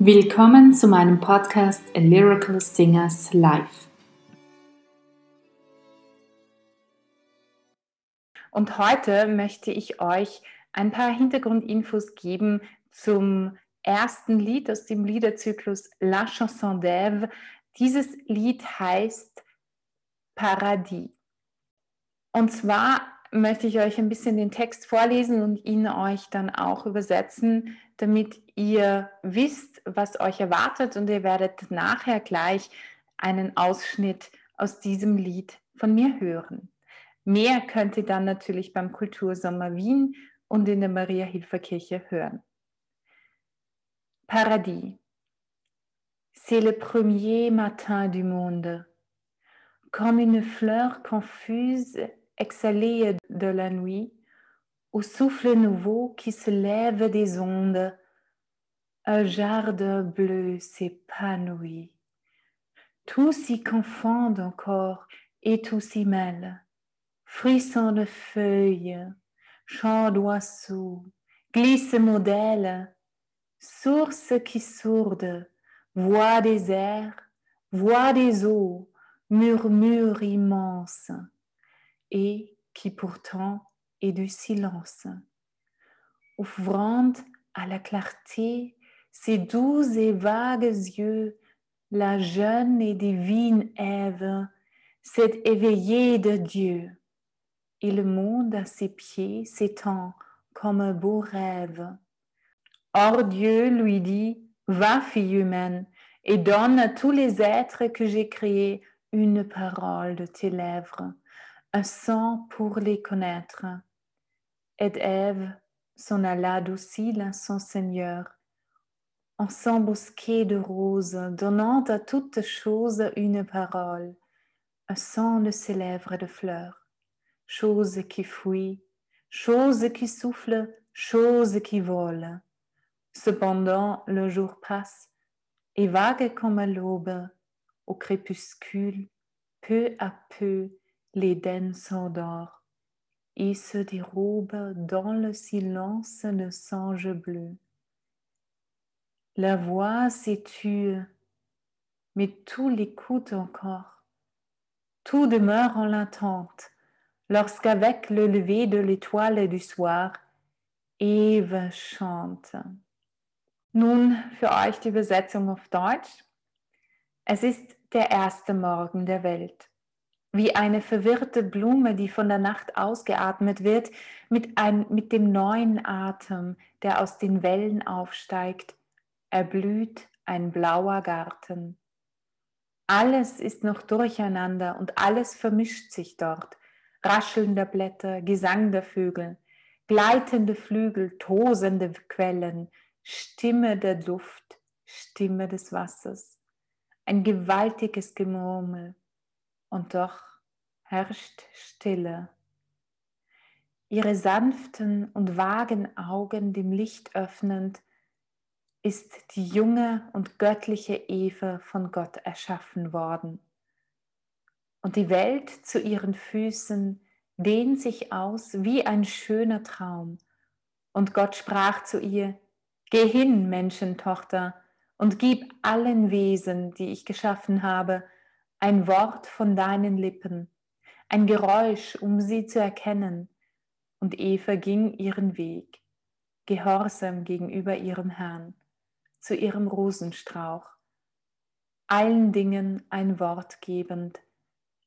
Willkommen zu meinem Podcast A Lyrical Singers Live. Und heute möchte ich euch ein paar Hintergrundinfos geben zum ersten Lied aus dem Liederzyklus La Chanson d'Ève. Dieses Lied heißt Paradis. Und zwar möchte ich euch ein bisschen den Text vorlesen und ihn euch dann auch übersetzen, damit ihr wisst, was euch erwartet und ihr werdet nachher gleich einen Ausschnitt aus diesem Lied von mir hören. Mehr könnt ihr dann natürlich beim Kultursommer Wien und in der Maria-Hilfer-Kirche hören. Paradis. C'est le premier matin du monde. Comme une fleur confuse exhalée de la nuit, au souffle nouveau qui se lève des ondes, un jardin bleu s'épanouit. Tout s'y confond encore et tout s'y mêle. Frisson de feuilles, chant d'oiseaux, glisse modèle, source qui sourde, voix des airs, voix des eaux, murmure immense, et qui pourtant et du silence. Ouvrant à la clarté ses doux et vagues yeux, la jeune et divine Ève s'est éveillée de Dieu, et le monde à ses pieds s'étend comme un beau rêve. Or Dieu lui dit, Va, fille humaine, et donne à tous les êtres que j'ai créés une parole de tes lèvres, un son pour les connaître et Ève s'en alla docile à son Seigneur, en s'embosquer de roses, donnant à toute chose une parole, un son de ses lèvres de fleurs, chose qui fuit, chose qui souffle, chose qui vole. Cependant, le jour passe, et vague comme l'aube, au crépuscule, peu à peu, l'Éden s'endort et se dérobe dans le silence de songe bleu. La voix s'étue, mais tout l'écoute encore. Tout demeure en l'attente, lorsqu'avec le lever de l'étoile du soir, Eve chante. Nun für euch die Übersetzung auf Deutsch. Es ist der erste Morgen der Welt. wie eine verwirrte Blume, die von der Nacht ausgeatmet wird, mit, ein, mit dem neuen Atem, der aus den Wellen aufsteigt, erblüht ein blauer Garten. Alles ist noch durcheinander und alles vermischt sich dort. Raschelnde Blätter, Gesang der Vögel, gleitende Flügel, tosende Quellen, Stimme der Luft, Stimme des Wassers. Ein gewaltiges Gemurmel, und doch herrscht Stille. Ihre sanften und vagen Augen dem Licht öffnend, ist die junge und göttliche Eva von Gott erschaffen worden. Und die Welt zu ihren Füßen dehnt sich aus wie ein schöner Traum. Und Gott sprach zu ihr, Geh hin, Menschentochter, und gib allen Wesen, die ich geschaffen habe, ein Wort von deinen Lippen, ein Geräusch, um sie zu erkennen. Und Eva ging ihren Weg, gehorsam gegenüber ihrem Herrn, zu ihrem Rosenstrauch, allen Dingen ein Wort gebend,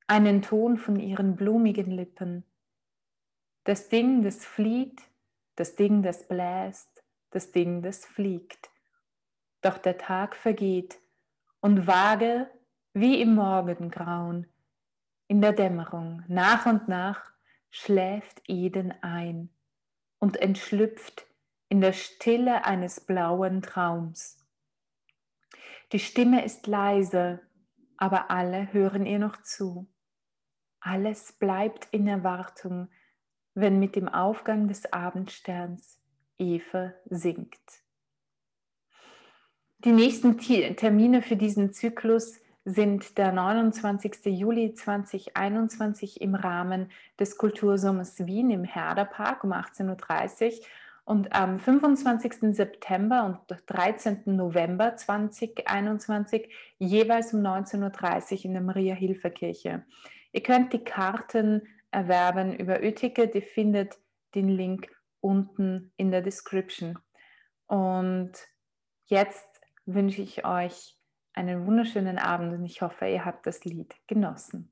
einen Ton von ihren blumigen Lippen. Das Ding, das flieht, das Ding, das bläst, das Ding, das fliegt. Doch der Tag vergeht und vage wie im Morgengrauen, in der Dämmerung, nach und nach schläft Eden ein und entschlüpft in der Stille eines blauen Traums. Die Stimme ist leise, aber alle hören ihr noch zu. Alles bleibt in Erwartung, wenn mit dem Aufgang des Abendsterns Eva singt. Die nächsten Termine für diesen Zyklus sind der 29. Juli 2021 im Rahmen des Kultursommers Wien im Herderpark um 18.30 Uhr Und am 25. September und 13. November 2021 jeweils um 19.30 Uhr in der Maria-Hilfer-Kirche. Ihr könnt die Karten erwerben über Ö-Ticket. Ihr findet den Link unten in der Description. Und jetzt wünsche ich euch einen wunderschönen Abend und ich hoffe, ihr habt das Lied genossen.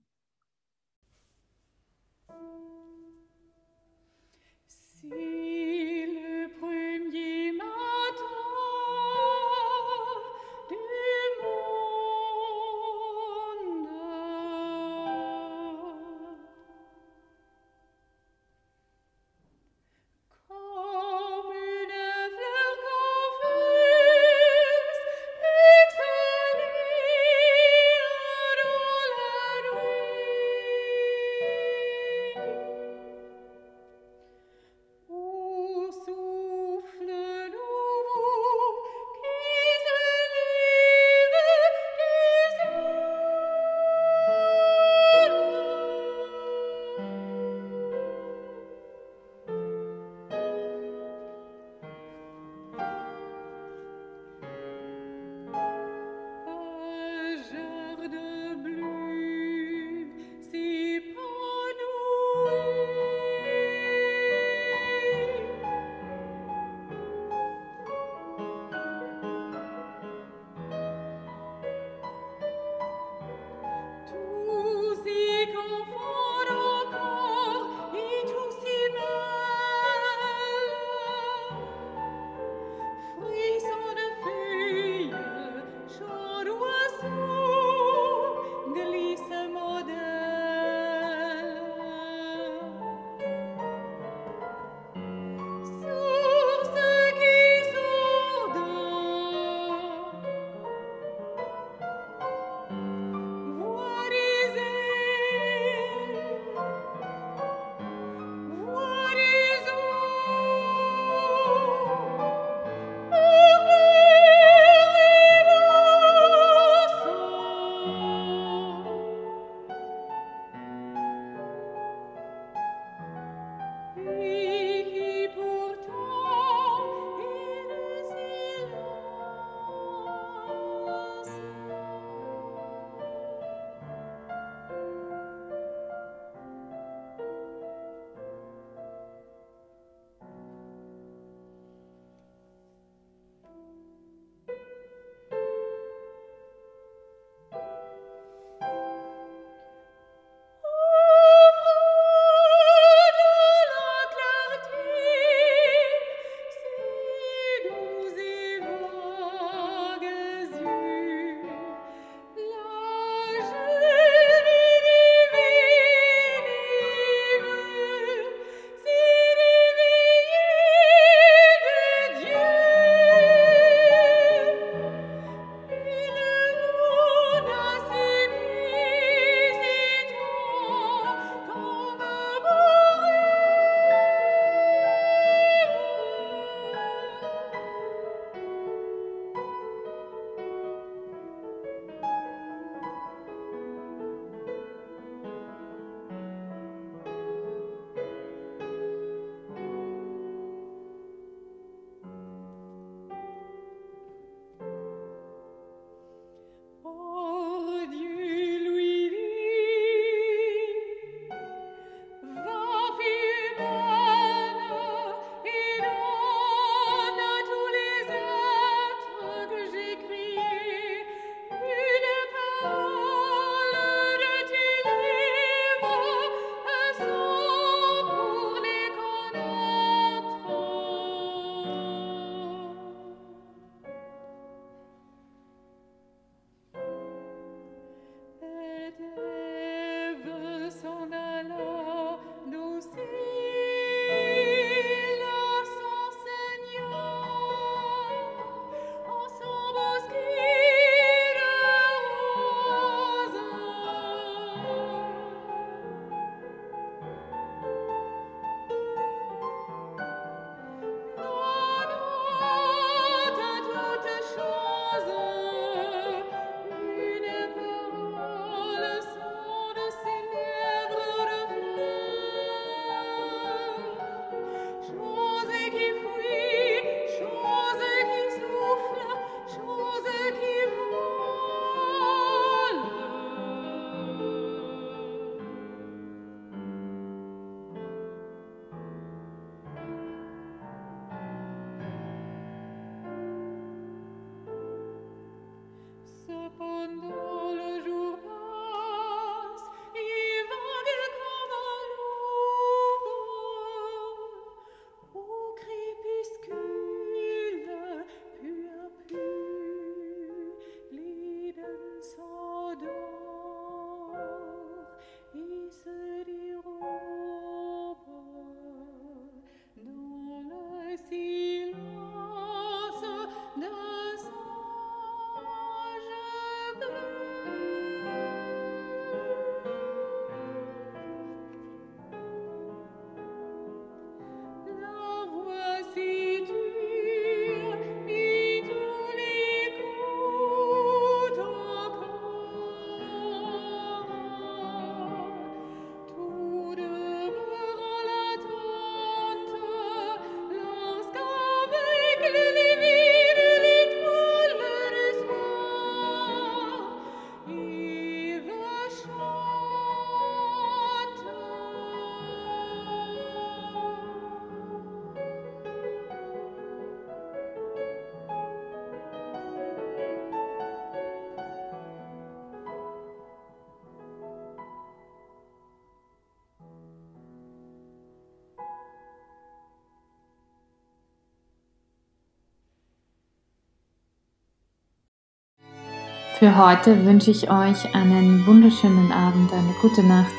Für heute wünsche ich euch einen wunderschönen Abend, eine gute Nacht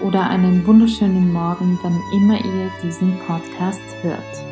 oder einen wunderschönen Morgen, wann immer ihr diesen Podcast hört.